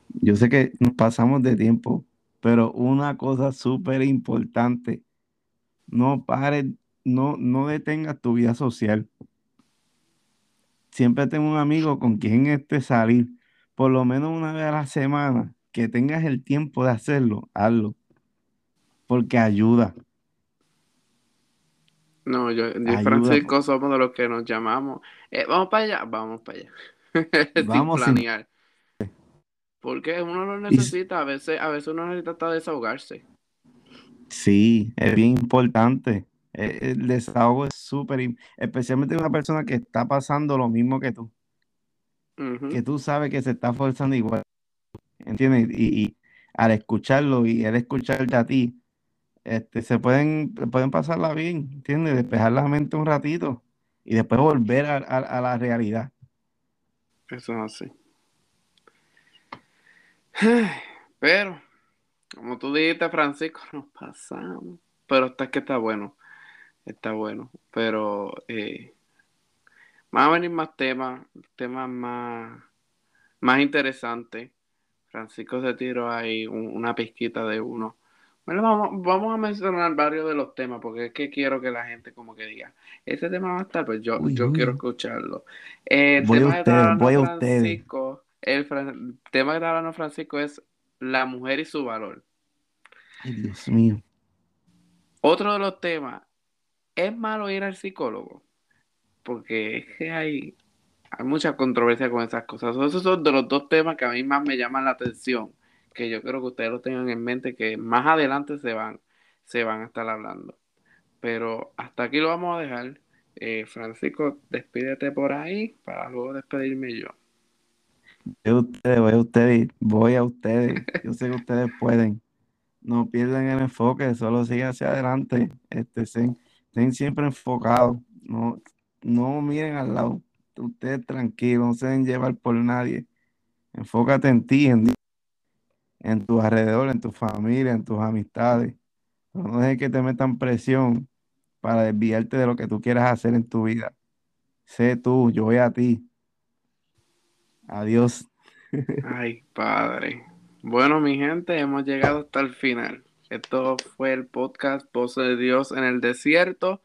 Yo sé que nos pasamos de tiempo, pero una cosa súper importante, no pares, no, no detengas tu vida social. Siempre tengo un amigo con quien este salir, por lo menos una vez a la semana, que tengas el tiempo de hacerlo, hazlo, porque ayuda. No, yo y Francisco somos de los que nos llamamos. Eh, vamos para allá, vamos para allá. vamos sin planear. Porque uno lo necesita, a veces, a veces uno necesita hasta desahogarse. Sí, es bien importante. E, el desahogo es súper, especialmente una persona que está pasando lo mismo que tú. Que tú sabes que se está forzando igual. ¿Entiendes? Y, y al escucharlo y él escucharte a ti, este, se pueden, pueden pasarla bien, ¿entiendes? Despejar la mente un ratito y después volver a, la realidad. Eso es así. Pero, como tú dijiste, Francisco, nos pasamos. Pero está que está bueno. Está bueno. Pero eh, van a venir más temas, temas más, más interesantes. Francisco se tiró ahí una pizquita de uno bueno, vamos, a mencionar varios de los temas, porque es que quiero que la gente como que diga, ese tema va a estar, pues yo, yo quiero escucharlo. El voy tema a ustedes, voy a ustedes. El, tema que está hablando Francisco es la mujer y su valor. Ay, Dios mío. Otro de los temas, ¿es malo ir al psicólogo? Porque es que hay, hay mucha controversia con esas cosas. Esos son de los dos temas que a mí más me llaman la atención que yo creo que ustedes lo tengan en mente, que más adelante se van, se van a estar hablando. Pero hasta aquí lo vamos a dejar. Eh, Francisco, despídete por ahí para luego despedirme yo. Voy a ustedes, voy a ustedes, voy a ustedes. Yo sé que ustedes pueden. No pierdan el enfoque, solo sigan hacia adelante. Este, estén, siempre enfocados. No, no miren al lado. Ustedes tranquilos, no se deben llevar por nadie. Enfócate en ti, en en tu alrededor, en tu familia, en tus amistades. No dejes que te metan presión para desviarte de lo que tú quieras hacer en tu vida. Sé tú, yo voy a ti. Adiós. Ay, padre. Bueno, mi gente, hemos llegado hasta el final. Esto fue el podcast Voz de Dios en el Desierto.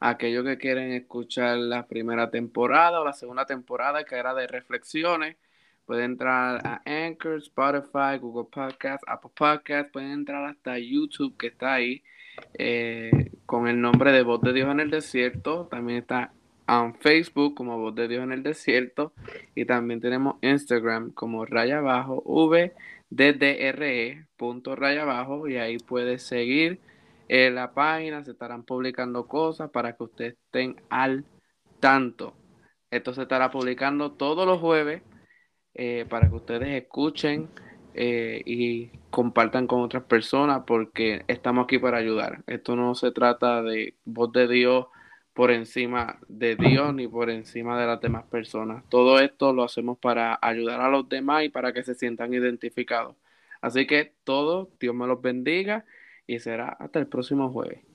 Aquellos que quieren escuchar la primera temporada o la segunda temporada, que era de reflexiones, pueden entrar a Anchor, Spotify, Google Podcast, Apple Podcast, pueden entrar hasta YouTube, que está ahí, eh, con el nombre de Voz de Dios en el Desierto. También está en Facebook como Voz de Dios en el Desierto. Y también tenemos Instagram como raya abajo, V DDRE punto raya abajo y ahí puedes seguir en la página, se estarán publicando cosas para que ustedes estén al tanto. Esto se estará publicando todos los jueves eh, para que ustedes escuchen eh, y compartan con otras personas porque estamos aquí para ayudar. Esto no se trata de voz de Dios por encima de Dios ni por encima de las demás personas. Todo esto lo hacemos para ayudar a los demás y para que se sientan identificados. Así que todo, Dios me los bendiga y será hasta el próximo jueves.